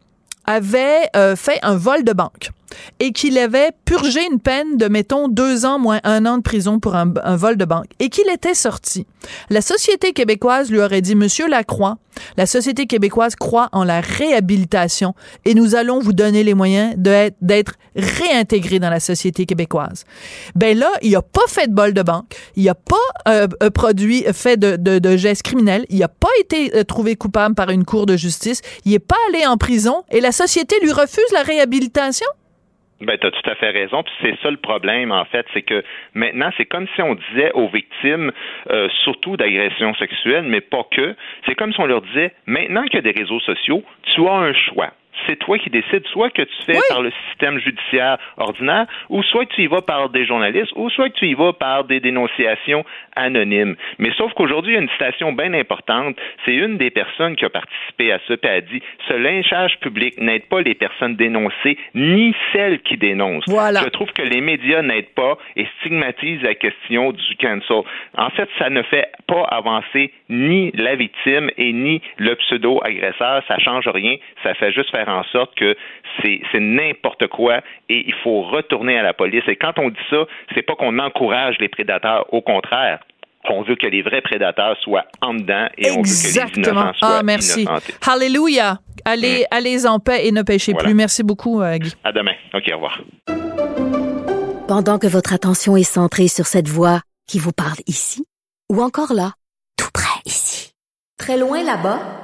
Speaker 3: avait euh, fait un vol de banque et qu'il avait purgé une peine de, mettons, deux ans moins un an de prison pour un, vol de banque et qu'il était sorti, la société québécoise lui aurait dit, Monsieur Lacroix, la société québécoise croit en la réhabilitation et nous allons vous donner les moyens d'être réintégré dans la société québécoise. Ben là, il a pas fait de bol de banque, il a pas euh, produit fait de, de, gestes criminels, il a pas été euh, trouvé coupable par une cour de justice, il est pas allé en prison et la société lui refuse la réhabilitation.
Speaker 6: Ben, tu as tout à fait raison. Puis c'est ça le problème, en fait, c'est que maintenant, c'est comme si on disait aux victimes, euh, surtout d'agressions sexuelles, mais pas que, c'est comme si on leur disait, maintenant qu'il y a des réseaux sociaux, tu as un choix c'est toi qui décides, soit que tu fais par le système judiciaire ordinaire, ou soit que tu y vas par des journalistes, ou soit que tu y vas par des dénonciations anonymes. Mais sauf qu'aujourd'hui, il y a une citation bien importante. C'est une des personnes qui a participé à ça, puis a dit ce lynchage public n'aide pas les personnes dénoncées, ni celles qui dénoncent. Je trouve que les médias n'aident pas et stigmatisent la question du cancel. En fait, ça ne fait pas avancer ni la victime et ni le pseudo-agresseur. Ça change rien. Ça fait juste faire en sorte que c'est n'importe quoi et il faut retourner à la police. Et quand on dit ça, c'est pas qu'on encourage les prédateurs, au contraire. On veut que les vrais prédateurs soient en dedans et on veut que les innocents soient
Speaker 3: ah, merci. Alléluia. Allez, mm. allez en paix et ne péchez plus. Merci beaucoup, euh, Guy.
Speaker 6: À demain. OK, au revoir.
Speaker 1: Pendant que votre attention est centrée sur cette voix qui vous parle ici ou encore là, tout près ici, très loin là-bas,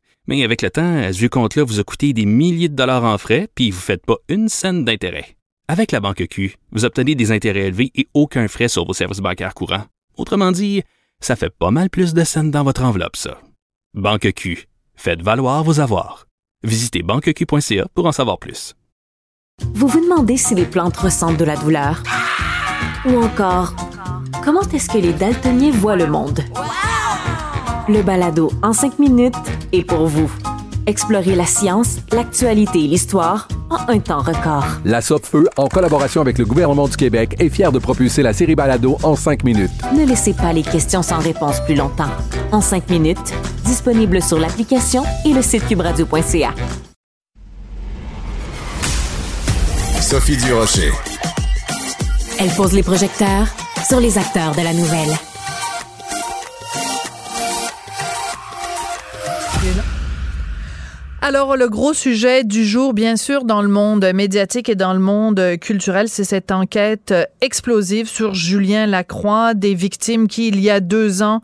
Speaker 7: Mais avec le temps, ce vieux compte-là vous a coûté des milliers de dollars en frais, puis vous ne faites pas une scène d'intérêt. Avec la banque Q, vous obtenez des intérêts élevés et aucun frais sur vos services bancaires courants. Autrement dit, ça fait pas mal plus de scènes dans votre enveloppe, ça. Banque Q, faites valoir vos avoirs. Visitez banqueq.ca pour en savoir plus.
Speaker 1: Vous vous demandez si les plantes ressentent de la douleur? Ou encore, comment est-ce que les daltoniens voient le monde? Le balado en cinq minutes est pour vous. Explorez la science, l'actualité et l'histoire en un temps record.
Speaker 8: La Feu, en collaboration avec le gouvernement du Québec, est fière de propulser la série Balado en cinq minutes.
Speaker 1: Ne laissez pas les questions sans réponse plus longtemps. En cinq minutes, disponible sur l'application et le site cubradio.ca.
Speaker 9: Sophie Durocher.
Speaker 1: Elle pose les projecteurs sur les acteurs de la nouvelle.
Speaker 3: Alors, le gros sujet du jour, bien sûr, dans le monde médiatique et dans le monde culturel, c'est cette enquête explosive sur Julien Lacroix, des victimes qui, il y a deux ans,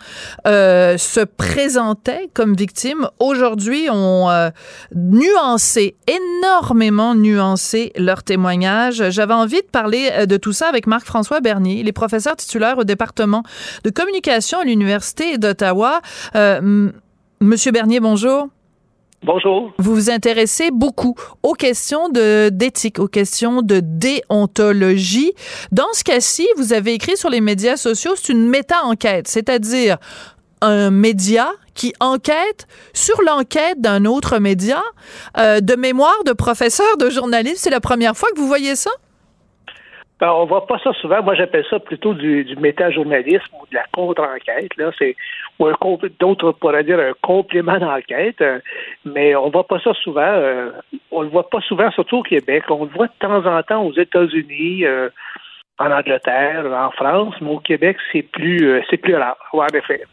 Speaker 3: euh, se présentaient comme victimes. Aujourd'hui, ont euh, nuancé, énormément nuancé leur témoignage. J'avais envie de parler euh, de tout ça avec Marc-François Bernier, les professeurs titulaires au département de communication à l'Université d'Ottawa. Monsieur Bernier, bonjour.
Speaker 10: Bonjour.
Speaker 3: Vous vous intéressez beaucoup aux questions de d'éthique, aux questions de déontologie. Dans ce cas-ci, vous avez écrit sur les médias sociaux, c'est une méta-enquête, c'est-à-dire un média qui enquête sur l'enquête d'un autre média. Euh, de mémoire de professeur de journalisme, c'est la première fois que vous voyez ça?
Speaker 10: Ben, on voit pas ça souvent. Moi, j'appelle ça plutôt du, du méta-journalisme ou de la contre-enquête. Là, c'est ou d'autres pourraient dire un complément d'enquête, euh, mais on voit pas ça souvent. Euh, on le voit pas souvent, surtout au Québec. On le voit de temps en temps aux États-Unis, euh, en Angleterre, en France, mais au Québec, c'est plus, c'est plus rare. en effet.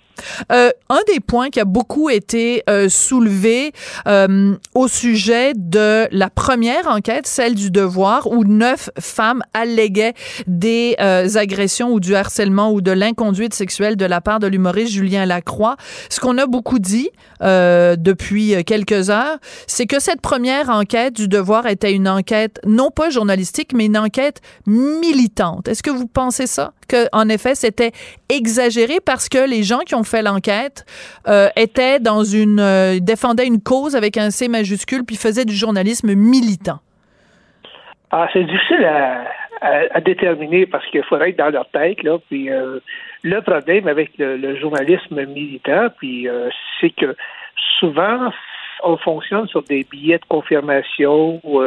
Speaker 3: Euh, un des points qui a beaucoup été euh, soulevé euh, au sujet de la première enquête, celle du devoir, où neuf femmes alléguaient des agressions ou du harcèlement ou de l'inconduite sexuelle de la part de l'humoriste Julien Lacroix. Ce qu'on a beaucoup dit depuis quelques heures, c'est que cette première enquête du devoir était une enquête non pas journalistique, mais une enquête militante. Est-ce que vous pensez ça? Que, en effet, c'était exagéré parce que les gens qui ont fait l'enquête euh, étaient dans une euh, défendaient une cause avec un C majuscule puis faisaient du journalisme militant.
Speaker 10: Ah, c'est difficile à, déterminer parce qu'il faudrait être dans leur tête là. Puis euh, le problème avec le, journalisme militant, puis c'est que souvent on fonctionne sur des billets de confirmation ou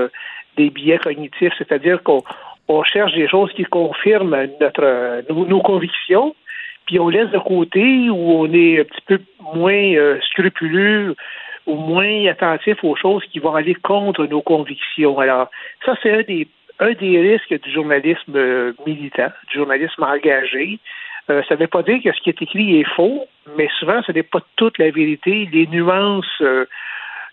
Speaker 10: des billets cognitifs, c'est-à-dire qu'on on cherche des choses qui confirment notre nos convictions, puis on laisse de côté où on est un petit peu moins euh, scrupuleux ou moins attentif aux choses qui vont aller contre nos convictions. Alors, ça, c'est un des, un des risques du journalisme euh, militant, du journalisme engagé. Euh, ça ne veut pas dire que ce qui est écrit est faux, mais souvent, ce n'est pas toute la vérité. Les nuances,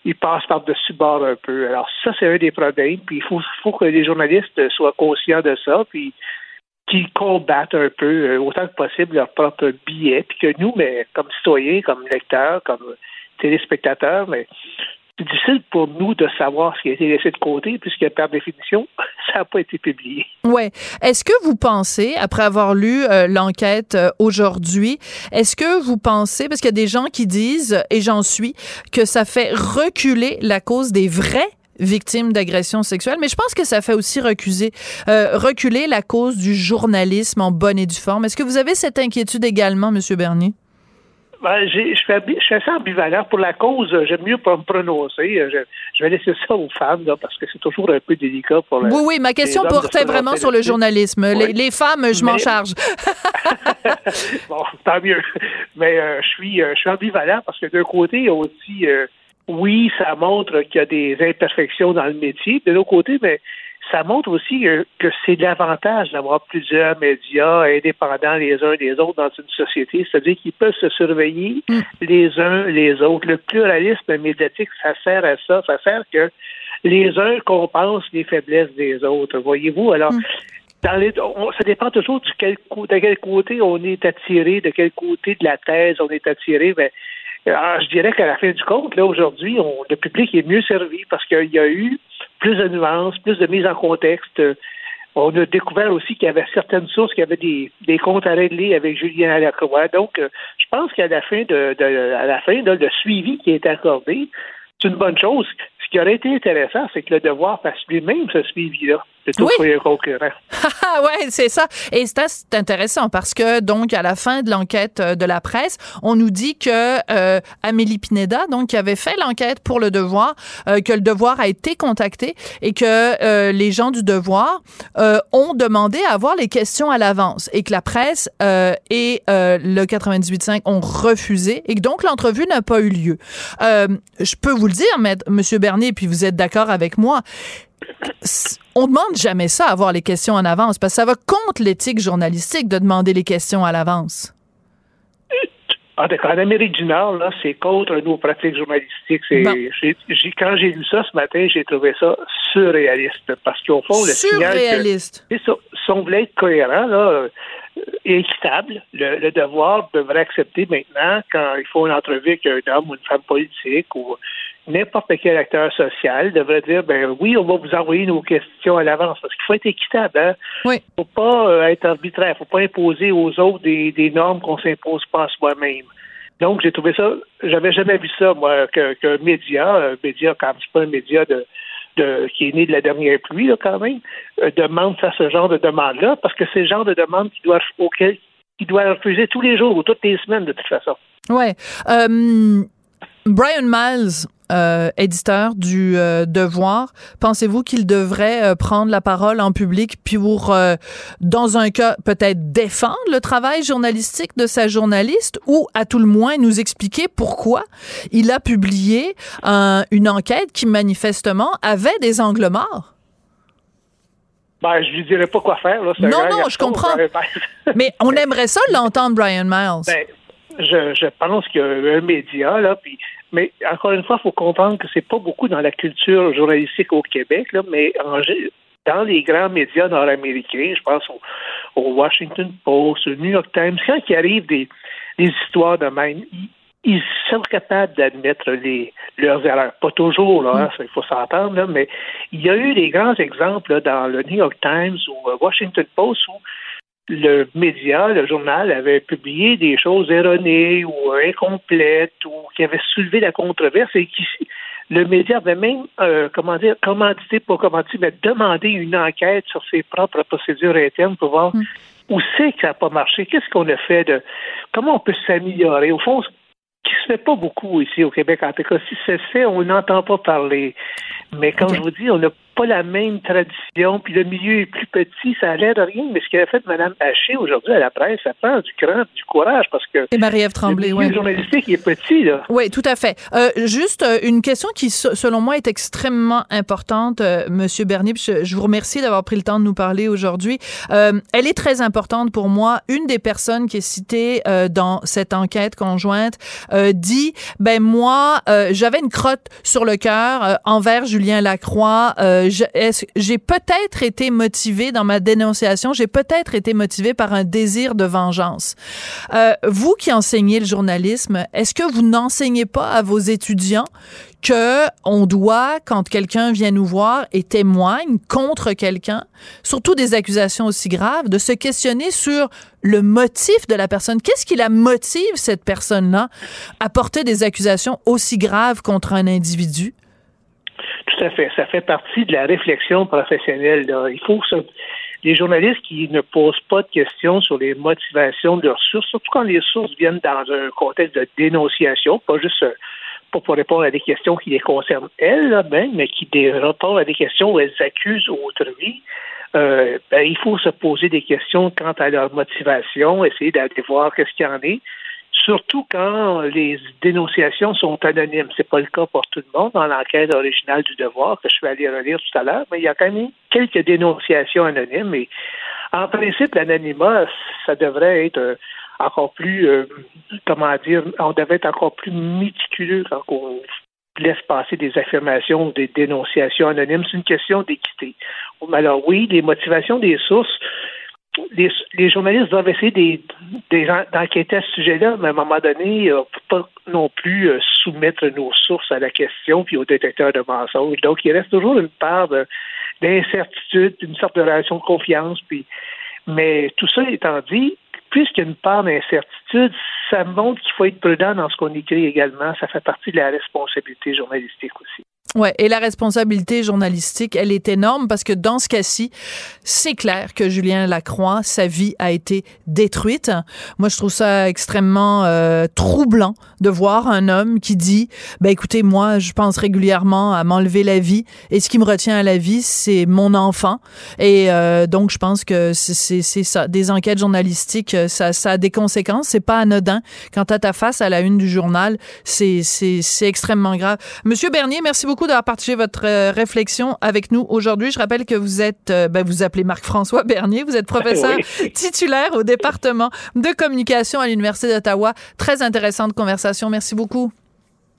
Speaker 10: ils passent par-dessus bord un peu. Alors, ça, c'est un des problèmes. Puis, il faut, faut que les journalistes soient conscients de ça. Puis, qui combattent un peu euh, autant que possible leur propre billet, puis que nous, mais comme citoyens, comme lecteurs, comme téléspectateurs, mais c'est difficile pour nous de savoir ce qui a été laissé de côté, puisque par définition, ça n'a pas été publié.
Speaker 3: Ouais. Est-ce que vous pensez, après avoir lu euh, l'enquête euh, aujourd'hui, est-ce que vous pensez, parce qu'il y a des gens qui disent, et j'en suis, que ça fait reculer la cause des vrais victimes d'agressions sexuelles, mais je pense que ça fait aussi recuser, euh, reculer la cause du journalisme en bonne et due forme. Est-ce que vous avez cette inquiétude également, M. Bernier?
Speaker 10: Ben, je, suis assez ambivalent. Pour la cause, j'aime mieux pas me prononcer. Je, vais laisser ça aux femmes, parce que c'est toujours un peu délicat pour
Speaker 3: Oui, oui, ma question portait vraiment sur le journalisme. Les, femmes, je m'en charge.
Speaker 10: bon, tant mieux. Mais euh, je, suis, euh, je suis ambivalent parce que d'un côté, il y a aussi oui, ça montre qu'il y a des imperfections dans le métier. De l'autre côté, mais ça montre aussi que c'est l'avantage d'avoir plusieurs médias indépendants les uns des autres dans une société, c'est-à-dire qu'ils peuvent se surveiller mm. les uns les autres. Le pluralisme médiatique, ça sert à ça, ça sert que les uns compensent les faiblesses des autres. Voyez-vous, alors. Mm. Dans les, ça dépend toujours de quel, de quel côté on est attiré, de quel côté de la thèse on est attiré. Mais alors, je dirais qu'à la fin du compte, là, aujourd'hui, le public est mieux servi parce qu'il y a eu plus de nuances, plus de mise en contexte. On a découvert aussi qu'il y avait certaines sources qui avaient des, des comptes à régler avec Julien Alacroix. Donc, euh, je pense qu'à la fin de, à la fin, le suivi qui est accordé, c'est une bonne chose. Ce qui aurait été intéressant, c'est que le devoir fasse lui-même ce suivi-là plutôt oui. un concurrent.
Speaker 3: ouais, c'est ça. Et c'est intéressant parce que donc à la fin de l'enquête euh, de la presse, on nous dit que euh, Amélie Pineda, donc qui avait fait l'enquête pour le Devoir, euh, que le Devoir a été contacté et que euh, les gens du Devoir euh, ont demandé à avoir les questions à l'avance et que la presse et le 98.5 ont refusé et que donc l'entrevue n'a pas eu lieu. je peux vous le dire, Monsieur Bernier, puis vous êtes d'accord avec moi on demande jamais ça, avoir les questions en avance, parce que ça va contre l'éthique journalistique de demander les questions à l'avance.
Speaker 10: En, en Amérique du Nord, là, c'est contre nos pratiques journalistiques. quand j'ai lu ça ce matin, j'ai trouvé ça surréaliste. Parce qu'au fond, le
Speaker 3: surréaliste.
Speaker 10: signal que, si on voulait être cohérent, là, équitable. Le, devoir devrait accepter maintenant, quand il faut une entrevue avec un homme ou une femme politique ou n'importe quel acteur social, devrait dire ben oui, on va vous envoyer nos questions à l'avance parce qu'il faut être équitable. Hein?
Speaker 3: Oui.
Speaker 10: faut pas euh, être arbitraire, faut pas imposer aux autres des, normes qu'on s'impose pas à soi-même. Donc, j'ai trouvé ça, j'avais jamais vu ça, moi, qu'un média, un média, quand c'est pas un média de, de, qui est né de la dernière pluie, là, quand même, euh, demande ça, ce genre de demande-là, parce que c'est le genre de demande qui doit, auquel, qui doit refuser tous les jours ou toutes les semaines, de toute façon.
Speaker 3: Ouais. Euh, Brian Miles, euh, éditeur du euh, Devoir, pensez-vous qu'il devrait euh, prendre la parole en public pour, dans un cas, peut-être défendre le travail journalistique de sa journaliste ou, à tout le moins, nous expliquer pourquoi il a publié une enquête qui, manifestement, avait des angles morts?
Speaker 10: Ben, je lui dirais pas quoi faire. Là,
Speaker 3: non, non, je comprends. Mais on aimerait ça l'entendre, Brian Miles.
Speaker 10: Ben, je, je pense qu'il y a un média, là, puis mais encore une fois, il faut comprendre que c'est pas beaucoup dans la culture journalistique au Québec, là, mais en, dans les grands médias nord-américains, je pense au, Washington Post, au New York Times, quand il arrive des, histoires de même, ils, sont capables d'admettre leurs erreurs. Pas toujours, là, hein, il faut s'entendre, mais il y a eu des grands exemples dans le New York Times ou le Washington Post où le média, le journal avait publié des choses erronées ou incomplètes ou qui avaient soulevé la controverse et qui le média avait même, euh, comment dire, commandité, pour commandité, mais demandé une enquête sur ses propres procédures internes pour voir mm. où c'est que ça n'a pas marché, qu'est-ce qu'on a fait de, comment on peut s'améliorer. Au fond, ce qui se fait pas beaucoup ici au Québec, en tout cas, si c'est fait, on n'entend pas parler. Mais quand je vous dis, on n'a pas la même tradition, puis le milieu est plus petit, ça a l'air de rien, mais ce qu'a fait Mme Haché aujourd'hui à la presse, ça prend du cran, du courage, parce que
Speaker 3: Et Marie-Ève Tremblay,
Speaker 10: le milieu journalistique est petit, là.
Speaker 3: Oui, tout à fait. Euh, juste euh, une question qui, selon moi, est extrêmement importante, euh, Monsieur Bernier, je, je, vous remercie d'avoir pris le temps de nous parler aujourd'hui. Euh, elle est très importante pour moi. Une des personnes qui est citée euh, dans cette enquête conjointe dit, ben moi, j'avais une crotte sur le cœur envers Julien Lacroix j'ai peut-être été motivé dans ma dénonciation, j'ai peut-être été motivé par un désir de vengeance. Euh, vous qui enseignez le journalisme, est-ce que vous n'enseignez pas à vos étudiants que on doit, quand quelqu'un vient nous voir et témoigne contre quelqu'un, surtout des accusations aussi graves, de se questionner sur le motif de la personne? Qu'est-ce qui la motive, cette personne-là, à porter des accusations aussi graves contre un individu?
Speaker 10: Tout à fait. Ça fait partie de la réflexion professionnelle. Il faut que les journalistes qui ne posent pas de questions sur les motivations de leurs sources, surtout quand les sources viennent dans un contexte de dénonciation, pas juste euh, pour répondre à des questions qui les concernent elles, là, ben, mais qui répondent à des questions où elles accusent autrui. Euh, ben, il faut se poser des questions quant à leur motivation, essayer d'aller voir qu'est-ce qu'il y en est surtout quand les dénonciations sont anonymes. C'est pas le cas pour tout le monde dans l'enquête originale du devoir que je suis allé relire tout à l'heure, mais il y a quand même quelques dénonciations anonymes et en principe, l'anonymat, ça devrait être euh, encore plus, euh, comment dire, on devrait être encore plus méticuleux quand on laisse passer des affirmations ou des dénonciations anonymes. C'est une question d'équité. Alors oui, les motivations des sources, les, journalistes doivent essayer d'enquêter à ce sujet-là, mais à un moment donné, on ne peut pas non plus euh, soumettre nos sources à la question puis au détecteur de mensonges. Donc, il reste toujours une part d'incertitude, une sorte de relation de confiance. Puis, mais tout ça étant dit, puisqu'il y a une part d'incertitude, ça montre qu'il faut être prudent dans ce qu'on écrit également. Ça fait partie de la responsabilité journalistique aussi.
Speaker 3: Ouais, et la responsabilité journalistique, elle est énorme parce que dans ce cas-ci, c'est clair que Julien Lacroix, sa vie a été détruite. Moi, je trouve ça extrêmement euh, troublant de voir un homme qui dit, ben écoutez, moi, je pense régulièrement à m'enlever la vie et ce qui me retient à la vie, c'est mon enfant. Et euh, donc, je pense que c'est ça. Des enquêtes journalistiques, ça, ça a des conséquences. C'est pas anodin. Quand t'as ta face à la une du journal, c'est extrêmement grave. Monsieur Bernier, merci beaucoup d'avoir partagé votre euh, réflexion avec nous aujourd'hui. Je rappelle que vous êtes, euh, ben, vous appelez Marc-François Bernier, vous êtes professeur titulaire au département de communication à l'Université d'Ottawa. Très intéressante conversation. Merci beaucoup.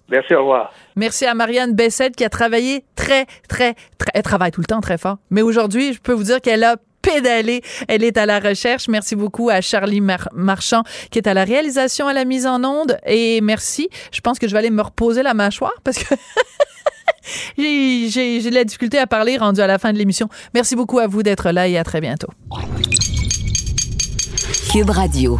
Speaker 10: Merci, au revoir.
Speaker 3: Merci à Marianne Bessette qui a travaillé très, très, très, elle travaille tout le temps très fort. Mais aujourd'hui, je peux vous dire qu'elle a pédalé. Elle est à la recherche. Merci beaucoup à Charlie Marchand qui est à la réalisation, à la mise en onde. Et merci. Je pense que je vais aller me reposer la mâchoire parce que j'ai de la difficulté à parler rendu à la fin de l'émission. Merci beaucoup à vous d'être là et à très bientôt.
Speaker 1: Cube Radio.